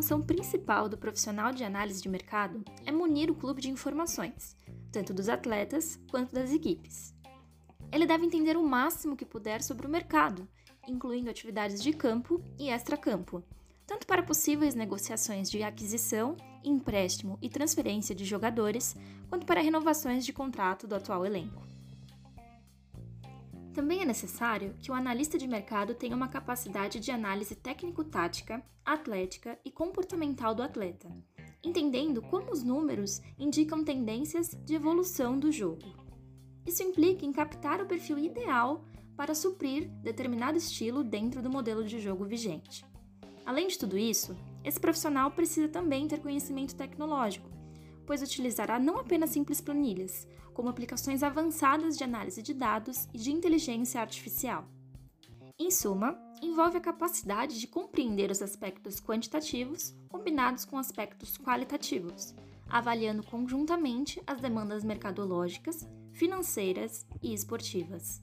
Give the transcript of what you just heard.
função principal do profissional de análise de mercado é munir o clube de informações, tanto dos atletas quanto das equipes. Ele deve entender o máximo que puder sobre o mercado, incluindo atividades de campo e extracampo, tanto para possíveis negociações de aquisição, empréstimo e transferência de jogadores, quanto para renovações de contrato do atual elenco. Também é necessário que o analista de mercado tenha uma capacidade de análise técnico-tática, atlética e comportamental do atleta, entendendo como os números indicam tendências de evolução do jogo. Isso implica em captar o perfil ideal para suprir determinado estilo dentro do modelo de jogo vigente. Além de tudo isso, esse profissional precisa também ter conhecimento tecnológico, pois utilizará não apenas simples planilhas, como aplicações avançadas de análise de dados e de inteligência artificial. Em suma, envolve a capacidade de compreender os aspectos quantitativos combinados com aspectos qualitativos, avaliando conjuntamente as demandas mercadológicas, financeiras e esportivas.